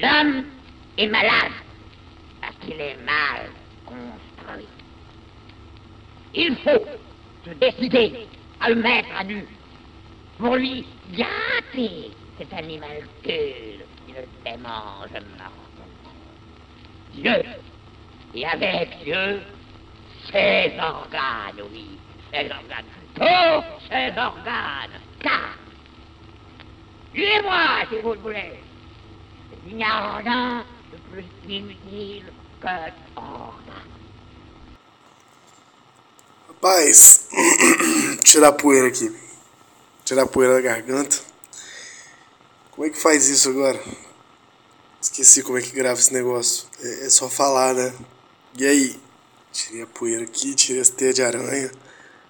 L'homme est malade parce qu'il est mal construit. Il faut se décider à le mettre à nu pour lui gâter cet animal qui ne démange mortellement. Dieu, et avec Dieu, ses organes, oui, ses organes, tous ses organes, car, et moi si vous le voulez, Rapaz, tirar a poeira aqui. Tirar a poeira da garganta. Como é que faz isso agora? Esqueci como é que grava esse negócio. É, é só falar, né? E aí? Tirei a poeira aqui, tirei as teias de aranha.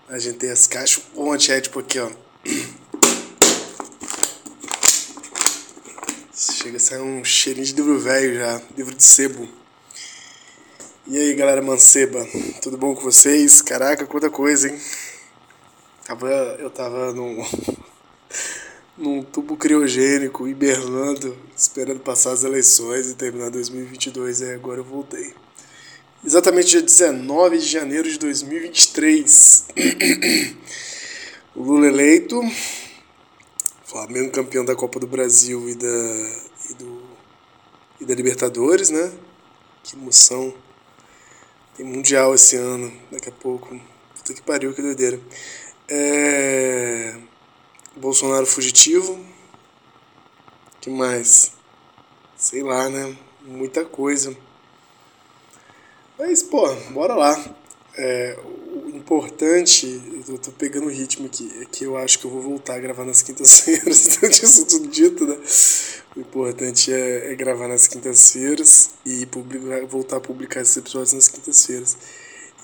Ajeitei as caixas. O antiético aqui, ó. Chega a sair um cheirinho de livro velho já. Livro de sebo. E aí, galera manceba, tudo bom com vocês? Caraca, quanta coisa, hein? Tava, eu tava num, num tubo criogênico, hibernando, esperando passar as eleições e terminar 2022, e agora eu voltei. Exatamente dia 19 de janeiro de 2023. o Lula eleito, Flamengo campeão da Copa do Brasil e da, e do, e da Libertadores, né? Que emoção. Tem Mundial esse ano, daqui a pouco. Puta que pariu, que doideira. É... Bolsonaro fugitivo. que mais? Sei lá, né? Muita coisa. Mas, pô, bora lá. É, importante, eu tô pegando o ritmo aqui, é que eu acho que eu vou voltar a gravar nas quintas-feiras, disso tudo dito, né? O importante é, é gravar nas quintas-feiras e publicar, voltar a publicar esses episódios nas quintas-feiras.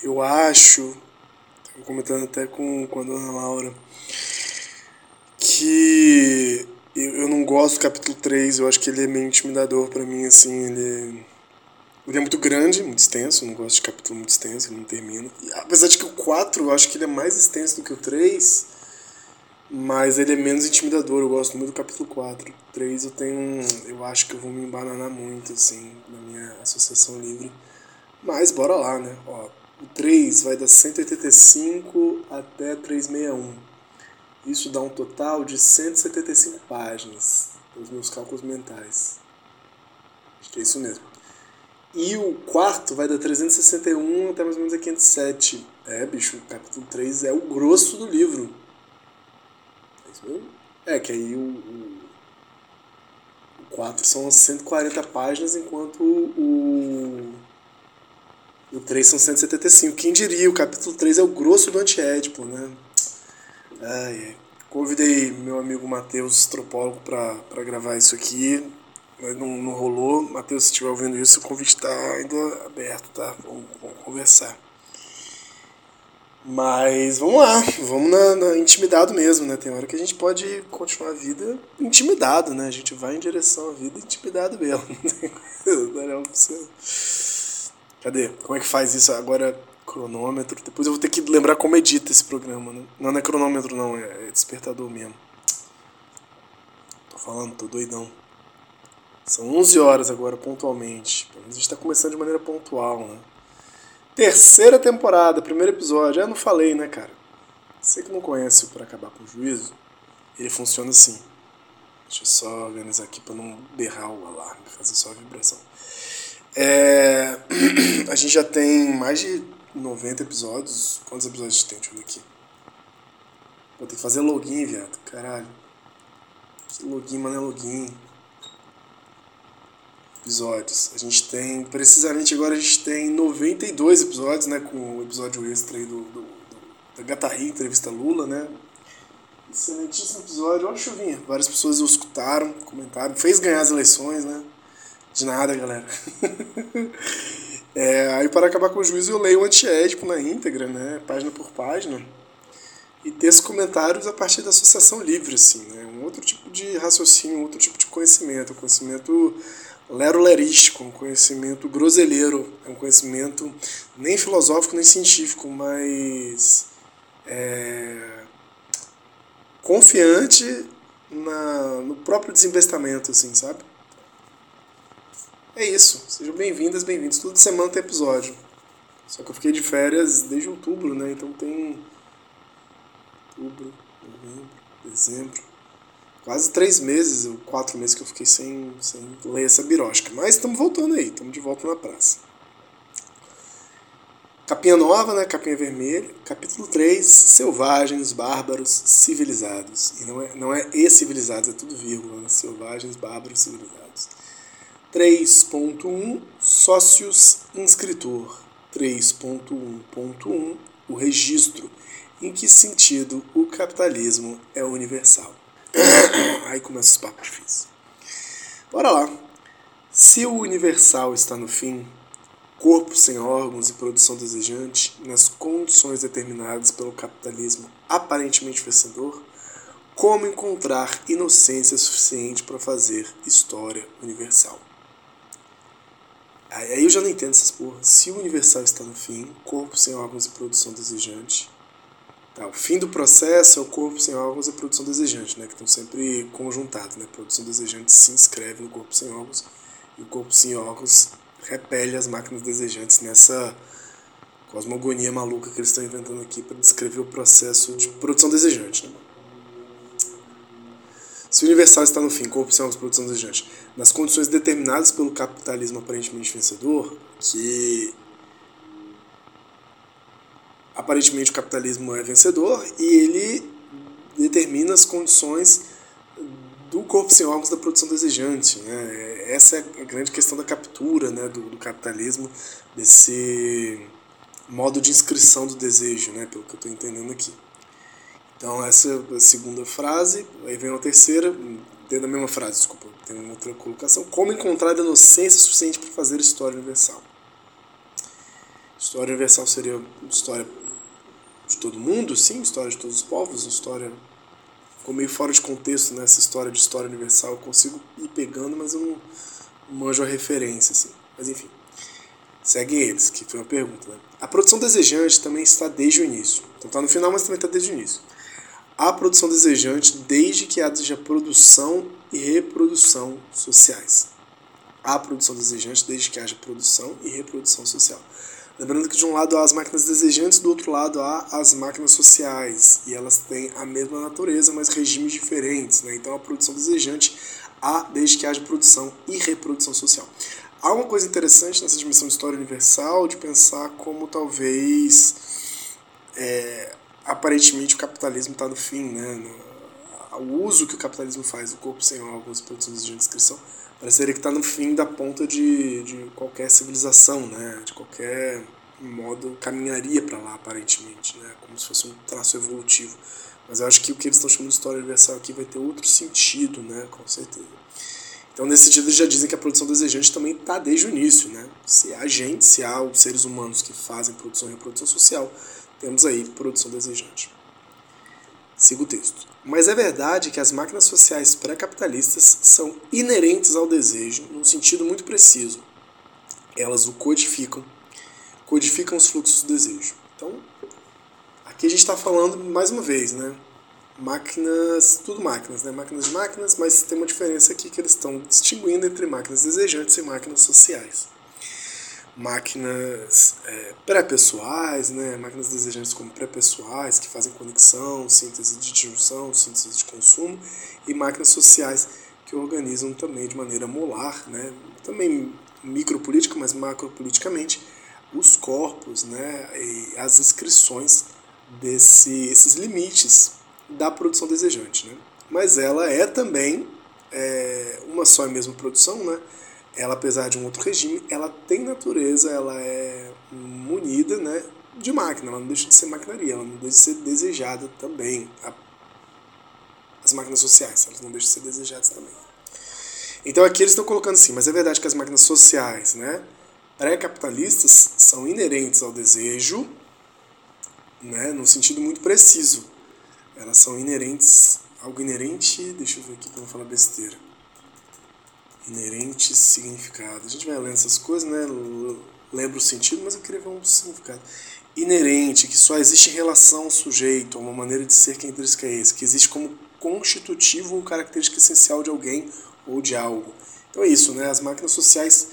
Eu acho, estava comentando até com, com a dona Laura, que eu, eu não gosto do capítulo 3, eu acho que ele é meio intimidador para mim, assim, ele ele é muito grande, muito extenso, não gosto de capítulo muito extenso, ele não termina. E, apesar de que o 4 eu acho que ele é mais extenso do que o 3, mas ele é menos intimidador, eu gosto muito do capítulo 4. O 3 eu tenho. Eu acho que eu vou me embananar muito, assim, na minha associação livre. Mas bora lá, né? Ó, o 3 vai da 185 até 361. Isso dá um total de 175 páginas, os meus cálculos mentais. Acho que é isso mesmo. E o quarto vai da 361 até mais ou menos a 507. É, bicho, o capítulo 3 é o grosso do livro. É isso mesmo? É, que aí o, o, o 4 são 140 páginas, enquanto o, o 3 são 175. Quem diria, o capítulo 3 é o grosso do antiédipo, né? Ai, convidei meu amigo Matheus, Estropólogo, para gravar isso aqui mas não, não rolou. Matheus, se estiver ouvindo isso, o convite está ainda aberto, tá? Vamos, vamos, conversar. Mas vamos lá, vamos na, na, intimidado mesmo, né? Tem hora que a gente pode continuar a vida intimidado, né? A gente vai em direção à vida intimidado mesmo. Cadê? Como é que faz isso agora? Cronômetro. Depois eu vou ter que lembrar como edita esse programa, né? Não, não é cronômetro, não, é despertador mesmo. Tô falando, tô doidão. São 11 horas agora, pontualmente. A gente está começando de maneira pontual, né? Terceira temporada, primeiro episódio. Eu não falei, né, cara? Você que não conhece o Para Acabar com o Juízo, ele funciona assim. Deixa eu só organizar aqui para não berrar o alarme, fazer só a vibração. É... A gente já tem mais de 90 episódios. Quantos episódios tem? Deixa eu ver aqui. Vou ter que fazer login, viado. Caralho. Que login, mano, é login episódios. A gente tem, precisamente agora a gente tem 92 episódios, né, com o episódio extra aí do, do, do da Gatarri, entrevista Lula, né. Excelentíssimo episódio, olha a chuvinha. Várias pessoas o escutaram, comentaram, fez ganhar as eleições, né. De nada, galera. é, aí para acabar com o juízo eu leio o antiético na íntegra, né, página por página. E textos comentários a partir da associação livre, assim, né, um outro tipo de raciocínio, um outro tipo de conhecimento, conhecimento lero-lerístico, um conhecimento groselheiro, é um conhecimento nem filosófico nem científico, mas é, confiante na, no próprio desembestamento, assim, sabe? é isso. Sejam bem-vindas, bem-vindos. Toda semana tem episódio. Só que eu fiquei de férias desde outubro, né? Então tem. Outubro, novembro, dezembro. Quase três meses, ou quatro meses que eu fiquei sem, sem ler essa birosca. Mas estamos voltando aí, estamos de volta na praça. Capinha nova, né? Capinha vermelha. Capítulo 3, Selvagens, Bárbaros, Civilizados. E não é, não é e civilizados, é tudo vírgula, né? Selvagens, Bárbaros, Civilizados. 3.1, Sócios Inscritor. 3.1.1, o registro. Em que sentido o capitalismo é universal? Aí começa os papos difíceis. Bora lá. Se o universal está no fim, corpo sem órgãos e produção desejante, nas condições determinadas pelo capitalismo aparentemente vencedor, como encontrar inocência suficiente para fazer história universal? Aí eu já não entendo essas porras. Se o universal está no fim, corpo sem órgãos e produção desejante. Tá, o fim do processo é o corpo sem órgãos e produção desejante, né? Que estão sempre conjuntados, né? Produção desejante se inscreve no corpo sem órgãos e o corpo sem órgãos repele as máquinas desejantes nessa cosmogonia maluca que eles estão inventando aqui para descrever o processo de produção desejante. Né? Se o universal está no fim, corpo sem produção desejante, nas condições determinadas pelo capitalismo aparentemente vencedor, que aparentemente o capitalismo é vencedor e ele determina as condições do corpo sem órgãos da produção desejante. Né? Essa é a grande questão da captura né, do, do capitalismo, desse modo de inscrição do desejo, né, pelo que eu estou entendendo aqui. Então, essa é a segunda frase, aí vem a terceira, dentro da mesma frase, desculpa, tem uma outra colocação. Como encontrar a inocência suficiente para fazer história universal? História universal seria história de todo mundo, sim, história de todos os povos, história ficou meio fora de contexto nessa história de história universal. Eu consigo ir pegando, mas eu não, manjo a referência, assim. Mas enfim, seguem eles, que foi uma pergunta. Né? A produção desejante também está desde o início. Então está no final, mas também está desde o início. A produção desejante desde que haja produção e reprodução sociais. A produção desejante desde que haja produção e reprodução social. Lembrando que de um lado há as máquinas desejantes, do outro lado há as máquinas sociais. E elas têm a mesma natureza, mas regimes diferentes. Né? Então a produção desejante há desde que haja produção e reprodução social. Há uma coisa interessante nessa dimensão de história universal de pensar como talvez é, aparentemente o capitalismo está no fim, né? o uso que o capitalismo faz do corpo sem órgãos produção de descrição pareceria que está no fim da ponta de, de qualquer civilização, né? De qualquer modo caminharia para lá aparentemente, né? Como se fosse um traço evolutivo. Mas eu acho que o que eles estão chamando de história universal aqui vai ter outro sentido, né? Com certeza. Então, nesse sentido, eles já dizem que a produção desejante também está desde o início, né? Se há gente, se há os seres humanos que fazem produção e reprodução social, temos aí produção desejante. Siga o texto. Mas é verdade que as máquinas sociais pré-capitalistas são inerentes ao desejo num sentido muito preciso. Elas o codificam, codificam os fluxos do desejo. Então, aqui a gente está falando mais uma vez, né? Máquinas, tudo máquinas, né? Máquinas de máquinas, mas tem uma diferença aqui que eles estão distinguindo entre máquinas desejantes e máquinas sociais máquinas é, pré-pessoais, né, máquinas desejantes como pré-pessoais, que fazem conexão, síntese de disjunção, síntese de consumo, e máquinas sociais que organizam também de maneira molar, né, também micropolítica, mas macropoliticamente, os corpos né, e as inscrições desses limites da produção desejante. Né. Mas ela é também é, uma só e mesma produção, né, ela, apesar de um outro regime, ela tem natureza, ela é munida né, de máquina, ela não deixa de ser maquinaria, ela não deixa de ser desejada também. As máquinas sociais, elas não deixam de ser desejadas também. Então aqui eles estão colocando assim, mas é verdade que as máquinas sociais, né, pré-capitalistas, são inerentes ao desejo, né, num sentido muito preciso. Elas são inerentes, algo inerente, deixa eu ver aqui para não falar besteira inerente significado. A gente vai lendo essas coisas, né? Lembra o sentido, mas eu queria ver um significado. Inerente, que só existe em relação ao sujeito, a uma maneira de ser que é esse, que existe como constitutivo ou característica essencial de alguém ou de algo. Então é isso, né? As máquinas sociais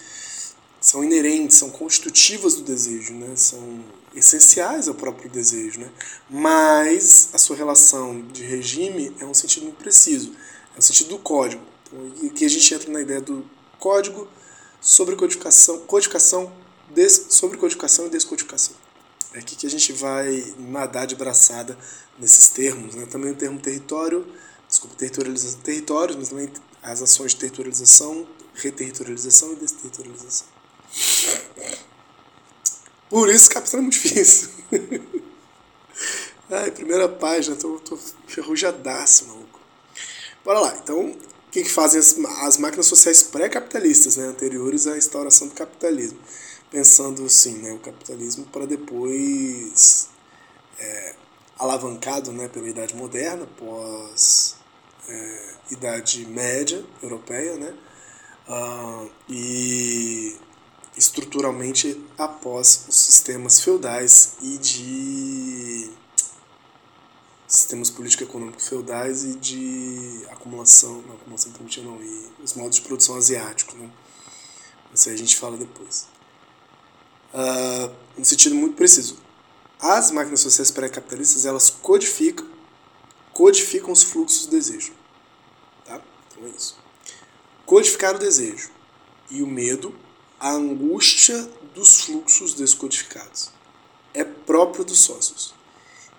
são inerentes, são constitutivas do desejo, né? são essenciais ao próprio desejo. Né? Mas a sua relação de regime é um sentido muito preciso, é o sentido do código. Então, aqui a gente entra na ideia do código sobre codificação, codificação des, sobre codificação e descodificação. É aqui que a gente vai nadar de braçada nesses termos. Né? Também o termo território, desculpa, territorialização, territórios, mas também as ações de territorialização, reterritorialização e desterritorialização. Por isso capítulo é muito difícil. Ai, primeira página, tô, tô ferrujadaço, maluco. Bora lá, então, que, que fazem as, as máquinas sociais pré-capitalistas, né, anteriores à instauração do capitalismo? Pensando assim, né, o capitalismo para depois é, alavancado né, pela Idade Moderna, pós é, Idade Média Europeia, né, uh, e estruturalmente após os sistemas feudais e de sistemas político-econômicos feudais e de acumulação, não, acumulação primitiva não, e os modos de produção asiáticos, né? Isso aí a gente fala depois. Uh, sentido muito preciso, as máquinas sociais pré-capitalistas elas codificam, codificam os fluxos do desejo, tá? Então é isso. Codificar o desejo e o medo a angústia dos fluxos descodificados. É próprio dos sócios.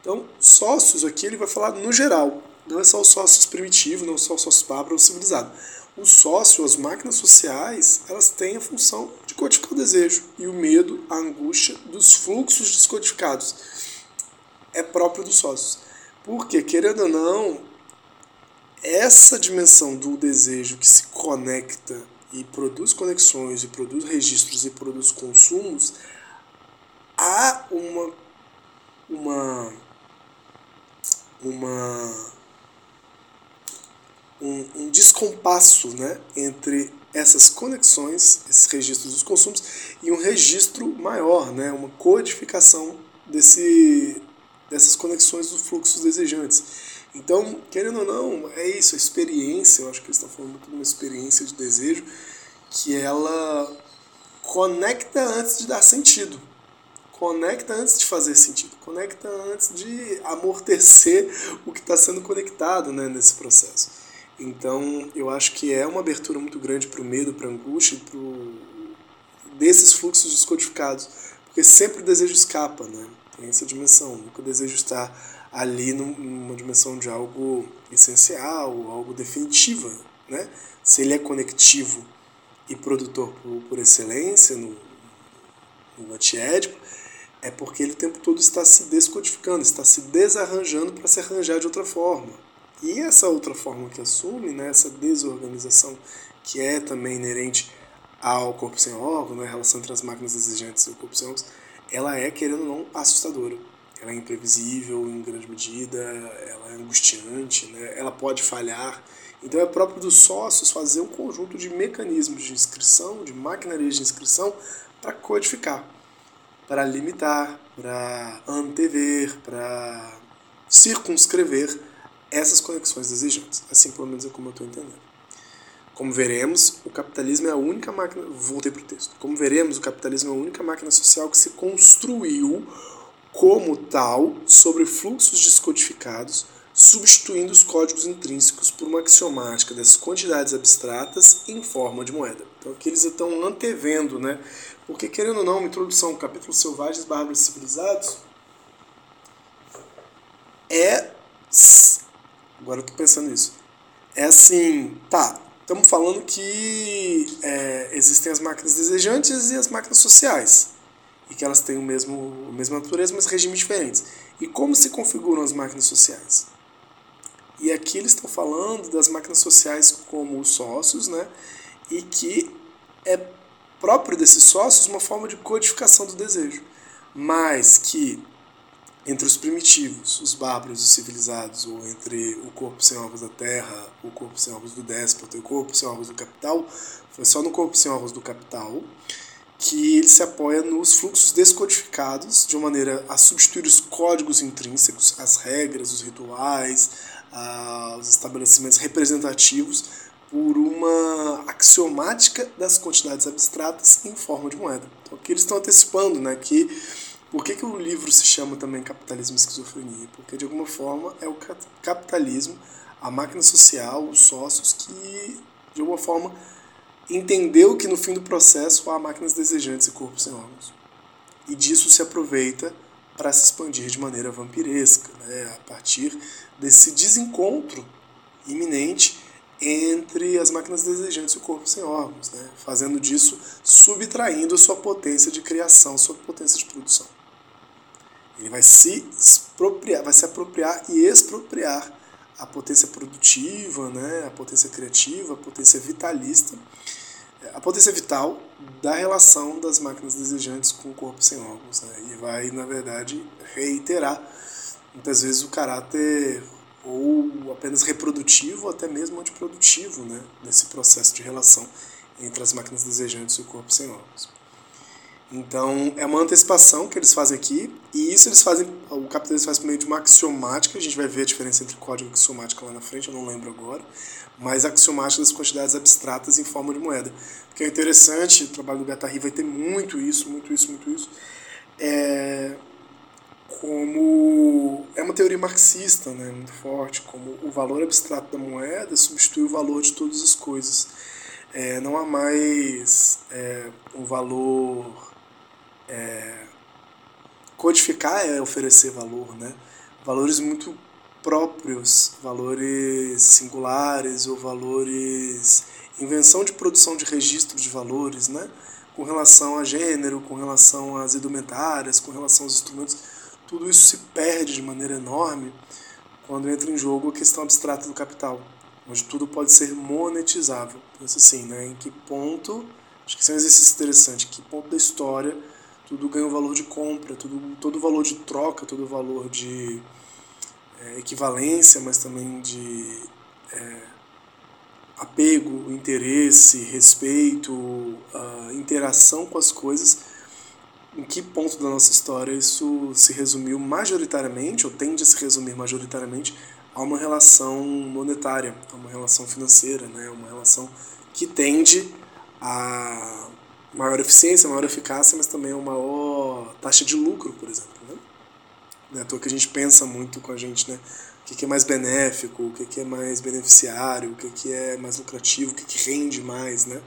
Então, sócios aqui ele vai falar no geral, não é só os sócios primitivos, não é só os sócios bárbaros ou civilizados. O sócio, as máquinas sociais, elas têm a função de codificar o desejo e o medo, a angústia dos fluxos descodificados. É próprio dos sócios. Porque, querendo ou não, essa dimensão do desejo que se conecta e produz conexões, e produz registros, e produz consumos, há uma, uma, uma um, um descompasso né, entre essas conexões, esses registros dos consumos, e um registro maior, né, uma codificação desse, dessas conexões dos fluxos desejantes. Então, querendo ou não, é isso, a experiência, eu acho que eles estão falando muito de uma experiência de desejo, que ela conecta antes de dar sentido. Conecta antes de fazer sentido. Conecta antes de amortecer o que está sendo conectado né, nesse processo. Então, eu acho que é uma abertura muito grande para o medo, para a angústia, pro... desses fluxos descodificados. Porque sempre o desejo escapa, né? Tem essa dimensão. Nunca o desejo está ali numa dimensão de algo essencial, algo definitivo, né? Se ele é conectivo e produtor por, por excelência no, no antiédipo, é porque ele o tempo todo está se descodificando, está se desarranjando para se arranjar de outra forma. E essa outra forma que assume, né, essa desorganização que é também inerente ao corpo sem órgão, né, a relação entre as máquinas exigentes e o corpo sem órgãos, ela é, querendo ou não, assustadora ela é imprevisível em grande medida, ela é angustiante, né? ela pode falhar. Então é próprio dos sócios fazer um conjunto de mecanismos de inscrição, de maquinarias de inscrição, para codificar, para limitar, para antever, para circunscrever essas conexões exigentes. Assim, pelo menos é como eu estou entendendo. Como veremos, o capitalismo é a única máquina. Voltei para o texto. Como veremos, o capitalismo é a única máquina social que se construiu como tal sobre fluxos descodificados, substituindo os códigos intrínsecos por uma axiomática das quantidades abstratas em forma de moeda. Então aqui eles estão antevendo, né? Porque querendo ou não, uma introdução, capítulo Selvagens, Bárbaros Civilizados, é. Agora eu tô pensando nisso. É assim, tá, estamos falando que é, existem as máquinas desejantes e as máquinas sociais e que elas têm o mesmo, a mesma natureza, mas regimes diferentes. E como se configuram as máquinas sociais? E aqui eles estão falando das máquinas sociais como os sócios, né? E que é próprio desses sócios uma forma de codificação do desejo, mas que entre os primitivos, os bárbaros, os civilizados, ou entre o corpo sem órgãos da terra, o corpo sem órgãos do déspota e o corpo sem órgãos do capital, foi só no corpo sem órgãos do capital que ele se apoia nos fluxos descodificados de maneira a substituir os códigos intrínsecos, as regras, os rituais, os estabelecimentos representativos por uma axiomática das quantidades abstratas em forma de moeda. Então, aqui eles estão antecipando né, que por que, que o livro se chama também Capitalismo e Esquizofrenia? Porque, de alguma forma, é o capitalismo, a máquina social, os sócios que, de alguma forma, entendeu que no fim do processo há máquinas desejantes e corpos sem órgãos. E disso se aproveita para se expandir de maneira vampiresca, né, a partir desse desencontro iminente entre as máquinas desejantes e o corpo sem órgãos, né? fazendo disso, subtraindo sua potência de criação, sua potência de produção. Ele vai se expropriar, vai se apropriar e expropriar a potência produtiva, né? a potência criativa, a potência vitalista, a potência vital da relação das máquinas desejantes com o corpo sem órgãos. Né? E vai, na verdade, reiterar muitas vezes o caráter ou apenas reprodutivo ou até mesmo antiprodutivo né, nesse processo de relação entre as máquinas desejantes e o corpo sem órgãos. Então, é uma antecipação que eles fazem aqui, e isso eles fazem, o capitalismo faz por meio de uma axiomática, a gente vai ver a diferença entre código e axiomática lá na frente, eu não lembro agora, mas axiomática das quantidades abstratas em forma de moeda. Porque é interessante, o trabalho do Guattari vai ter muito isso, muito isso, muito isso. É, como é uma teoria marxista, né, muito forte, como o valor abstrato da moeda substitui o valor de todas as coisas. É, não há mais é, um valor é, codificar é oferecer valor, né? Valores muito próprios, valores singulares ou valores invenção de produção de registro de valores, né? Com relação a gênero, com relação às indumentárias, com relação aos instrumentos tudo isso se perde de maneira enorme quando entra em jogo a questão abstrata do capital, onde tudo pode ser monetizável. Pensa assim, né? Em que ponto, acho que isso é um exercício interessante, que ponto da história tudo ganha um valor de compra, tudo, todo valor de troca, todo valor de é, equivalência, mas também de é, apego, interesse, respeito, uh, interação com as coisas em que ponto da nossa história isso se resumiu majoritariamente, ou tende a se resumir majoritariamente, a uma relação monetária, a uma relação financeira, né? uma relação que tende a maior eficiência, maior eficácia, mas também a uma maior taxa de lucro, por exemplo. Né? Não é à toa que a gente pensa muito com a gente, né? O que é mais benéfico, o que é mais beneficiário, o que é mais lucrativo, o que rende mais, né?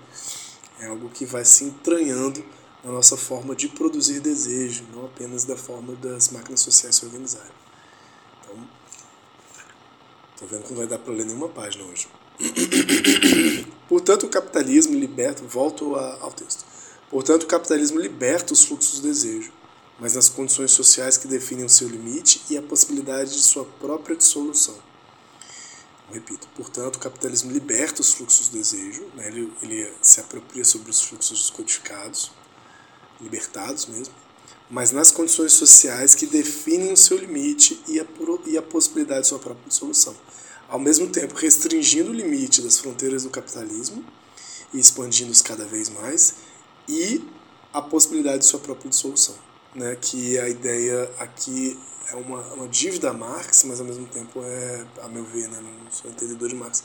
É algo que vai se entranhando na nossa forma de produzir desejo, não apenas da forma das máquinas sociais se organizarem. Então, estou vendo que não vai dar para ler nenhuma página hoje. Portanto, o capitalismo liberta, volto ao texto. Portanto, o capitalismo liberta os fluxos do desejo, mas nas condições sociais que definem o seu limite e a possibilidade de sua própria dissolução. Repito, portanto, o capitalismo liberta os fluxos do desejo, né? ele, ele se apropria sobre os fluxos descodificados, libertados mesmo, mas nas condições sociais que definem o seu limite e a, e a possibilidade de sua própria dissolução. Ao mesmo tempo, restringindo o limite das fronteiras do capitalismo e expandindo-os cada vez mais, e a possibilidade de sua própria dissolução. Né? Que a ideia aqui é uma, uma dívida a Marx, mas ao mesmo tempo é, a meu ver, né? não sou entendedor de Marx,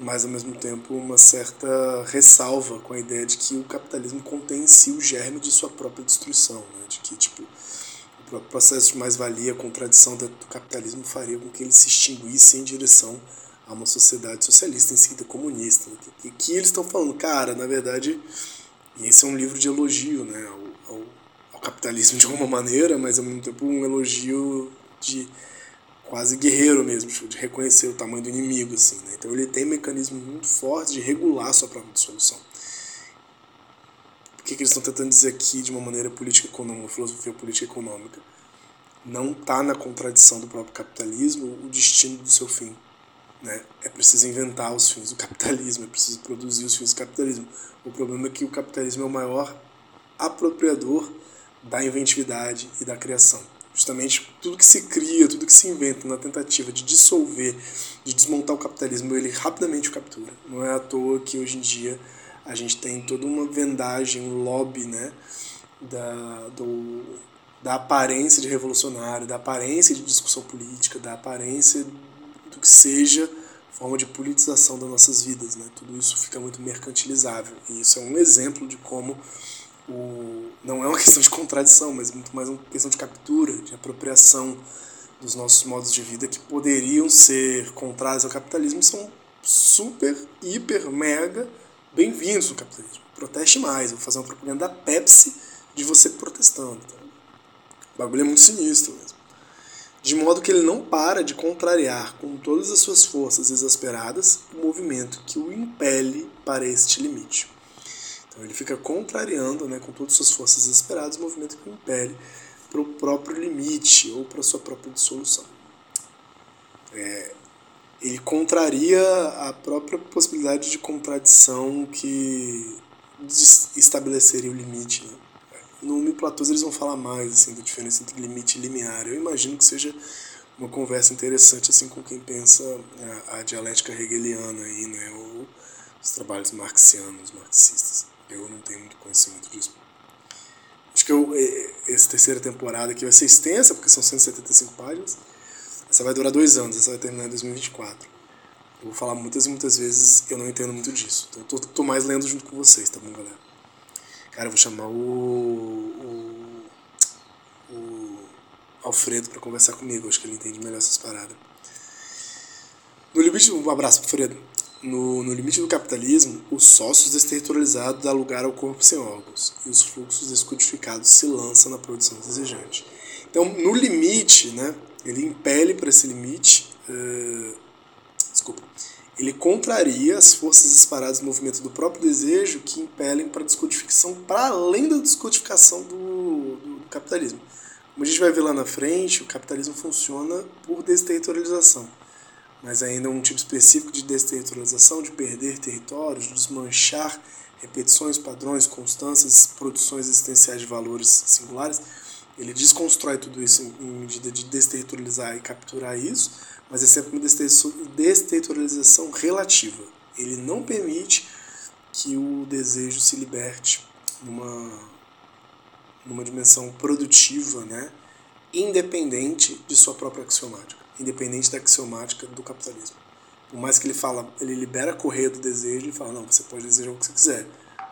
mas ao mesmo tempo uma certa ressalva com a ideia de que o capitalismo contém em si o germe de sua própria destruição, né? de que tipo o processo de mais-valia, a contradição do capitalismo faria com que ele se extinguisse em direção a uma sociedade socialista em seguida comunista. Né? E que eles estão falando, cara, na verdade, esse é um livro de elogio né, ao, ao, ao capitalismo de alguma maneira, mas ao mesmo tempo um elogio de quase guerreiro mesmo, tipo, de reconhecer o tamanho do inimigo, assim, né? Então ele tem mecanismos muito fortes de regular sua própria dissolução. Por que, que eles estão tentando dizer aqui de uma maneira política econômica, filosofia política econômica? Não está na contradição do próprio capitalismo o destino do seu fim. Né? É preciso inventar os fins do capitalismo, é preciso produzir os fins do capitalismo. O problema é que o capitalismo é o maior apropriador da inventividade e da criação. Justamente tudo que se cria, tudo que se inventa na tentativa de dissolver, de desmontar o capitalismo, ele rapidamente o captura. Não é à toa que hoje em dia a gente tem toda uma vendagem, um lobby, né, da, do, da aparência de revolucionário, da aparência de discussão política, da aparência do que seja forma de politização das nossas vidas. Né? Tudo isso fica muito mercantilizável. E isso é um exemplo de como o, não é uma questão de contradição, mas muito mais uma questão de captura, de apropriação dos nossos modos de vida que poderiam ser contrários ao capitalismo são super, hiper, mega bem-vindos no capitalismo. Proteste mais, vou fazer uma propaganda da Pepsi de você protestando. Tá? O bagulho é muito sinistro mesmo. De modo que ele não para de contrariar com todas as suas forças exasperadas o movimento que o impele para este limite. Então ele fica contrariando né, com todas as suas forças exasperadas o movimento que o impele para o próprio limite ou para a sua própria dissolução. É, ele contraria a própria possibilidade de contradição que estabeleceria o limite. Né? No Mil Platôs eles vão falar mais assim, da diferença entre limite e limiar. Eu imagino que seja uma conversa interessante assim com quem pensa a, a dialética hegeliana aí, né? ou os trabalhos marxianos, marxistas. Eu não tenho muito conhecimento disso. Acho que eu, essa terceira temporada aqui vai ser extensa, porque são 175 páginas. Essa vai durar dois anos, essa vai terminar em 2024. Eu vou falar muitas e muitas vezes, eu não entendo muito disso. Então eu tô, tô mais lendo junto com vocês, tá bom, galera? Cara, eu vou chamar o, o, o Alfredo para conversar comigo. Acho que ele entende melhor essas paradas. No limite, um abraço pro Fredo. No, no limite do capitalismo, os sócios desterritorializados dão lugar ao corpo sem órgãos e os fluxos descodificados se lançam na produção desejante. Então, no limite, né, ele impele para esse limite. Uh, desculpa ele contraria as forças disparadas no movimento do próprio desejo que impelem para a descodificação, para além da descodificação do, do, do, capitalismo. Como a gente vai ver lá na frente, o capitalismo funciona por desterritorialização, mas ainda um tipo específico de desterritorialização, de perder territórios, de desmanchar repetições, padrões, constâncias, produções existenciais de valores singulares. Ele desconstrói tudo isso em medida de desterritorializar e capturar isso, mas é sempre uma desterritorialização relativa. Ele não permite que o desejo se liberte numa, numa dimensão produtiva, né, independente de sua própria axiomática, independente da axiomática do capitalismo. Por mais que ele fala, ele libera a correia do desejo, ele fala, não, você pode desejar o que você quiser,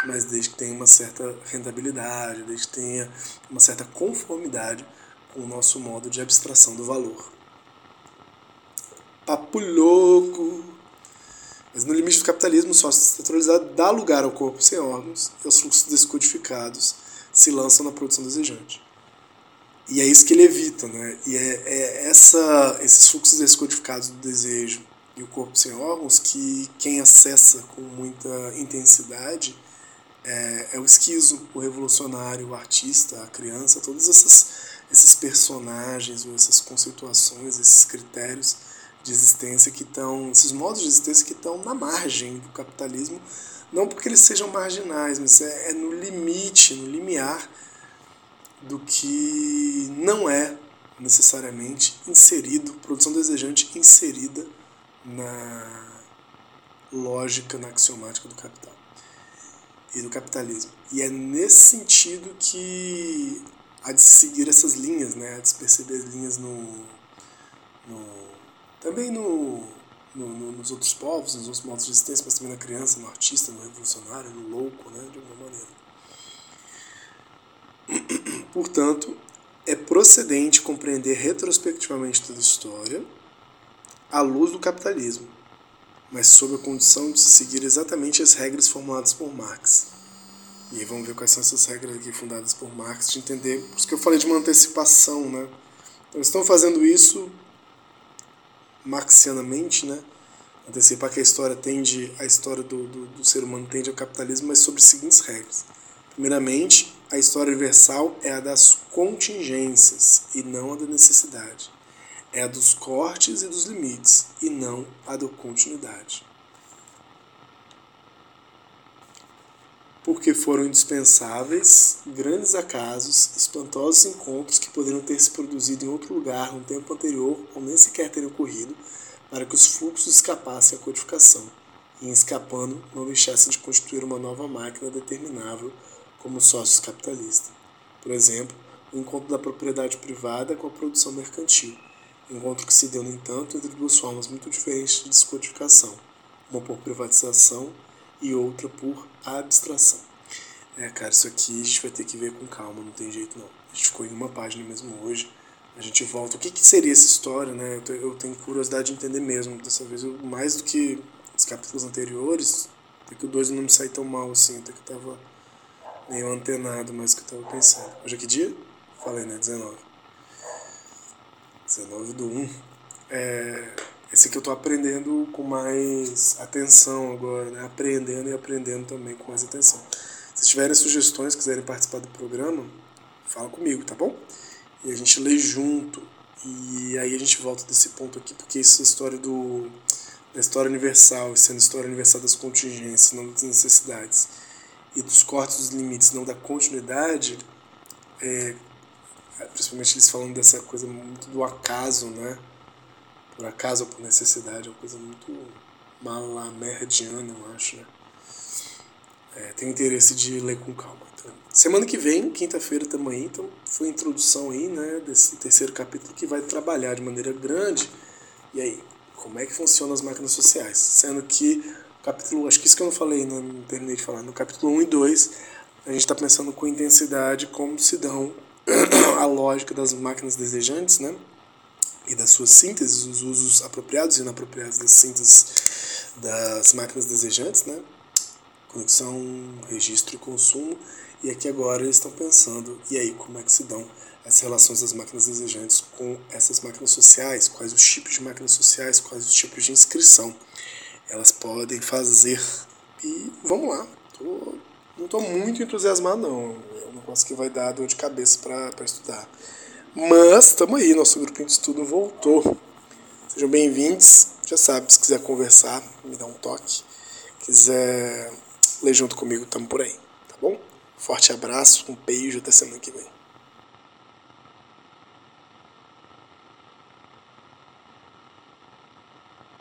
mas desde que tenha uma certa rentabilidade, desde que tenha uma certa conformidade com o nosso modo de abstração do valor. Papo louco! Mas no limite do capitalismo, sócio descentralizado dá lugar ao corpo sem órgãos e os fluxos descodificados se lançam na produção desejante. E é isso que ele evita, né? E é, é essa, esses fluxos descodificados do desejo e o corpo sem órgãos que quem acessa com muita intensidade é, é o esquizo, o revolucionário, o artista, a criança, todos esses, esses personagens, ou essas conceituações, esses critérios de existência que estão, esses modos de existência que estão na margem do capitalismo, não porque eles sejam marginais, mas é, é no limite, no limiar do que não é necessariamente inserido, produção desejante inserida na lógica, na axiomática do capital e do capitalismo. E é nesse sentido que há de seguir essas linhas, né? há de se perceber as linhas no, no também no, no, no, nos outros povos, nos outros modos de existência, mas também na criança, no artista, no revolucionário, no louco, né, de alguma maneira. Portanto, é procedente compreender retrospectivamente toda a história à luz do capitalismo, mas sob a condição de seguir exatamente as regras formuladas por Marx. E aí vamos ver quais são essas regras aqui fundadas por Marx, de entender, por isso que eu falei de uma antecipação, né? Então, estão fazendo isso marxianamente, né? Antecipar que a história tende, a história do, do, do ser humano tende ao capitalismo, mas sobre as seguintes regras. Primeiramente, a história universal é a das contingências e não a da necessidade. É a dos cortes e dos limites e não a da continuidade. porque foram indispensáveis grandes acasos, espantosos encontros que poderiam ter se produzido em outro lugar no tempo anterior ou nem sequer teriam ocorrido, para que os fluxos escapassem à codificação e, escapando, não deixassem de constituir uma nova máquina determinável como sócios capitalistas. Por exemplo, o encontro da propriedade privada com a produção mercantil, encontro que se deu, no entanto, entre duas formas muito diferentes de descodificação, uma por privatização e outra por abstração. É, cara, isso aqui a gente vai ter que ver com calma, não tem jeito não. A gente ficou em uma página mesmo hoje, a gente volta. O que, que seria essa história, né? Eu tenho curiosidade de entender mesmo. Dessa vez, eu, mais do que os capítulos anteriores, até que o 2 não me sai tão mal assim, até que eu tava meio antenado mais que eu tava pensando. Hoje é que dia? Falei, né? 19. 19 do 1. É, esse aqui eu tô aprendendo com mais atenção agora, né? Aprendendo e aprendendo também com mais atenção. Se tiverem sugestões, quiserem participar do programa, fala comigo, tá bom? E a gente lê junto. E aí a gente volta desse ponto aqui, porque essa história do da história universal, sendo história universal das contingências, não das necessidades, e dos cortes dos limites, não da continuidade, é, principalmente eles falando dessa coisa muito do acaso, né? Por acaso ou por necessidade, é uma coisa muito malamerdiana, eu acho, né? É, tenho interesse de ler com calma. Então, semana que vem, quinta-feira também, então foi a introdução aí, né, desse terceiro capítulo que vai trabalhar de maneira grande. E aí, como é que funcionam as máquinas sociais? Sendo que capítulo, acho que isso que eu não falei, não, não terminei de falar, no capítulo 1 e 2, a gente está pensando com intensidade como se dão a lógica das máquinas desejantes, né? E das suas sínteses, os usos apropriados e inapropriados das sínteses das máquinas desejantes, né? Conexão, registro e consumo. E aqui agora eles estão pensando, e aí, como é que se dão essas relações das máquinas desejantes com essas máquinas sociais? Quais os tipos de máquinas sociais? Quais os tipos de inscrição elas podem fazer? E vamos lá. Tô, não estou muito entusiasmado, não. É um negócio que vai dar dor de cabeça para estudar. Mas estamos aí, nosso grupinho de estudo voltou. Sejam bem-vindos. Já sabe, se quiser conversar, me dá um toque. Quiser ler junto comigo, estamos por aí, tá bom? Forte abraço, um beijo, até semana que vem.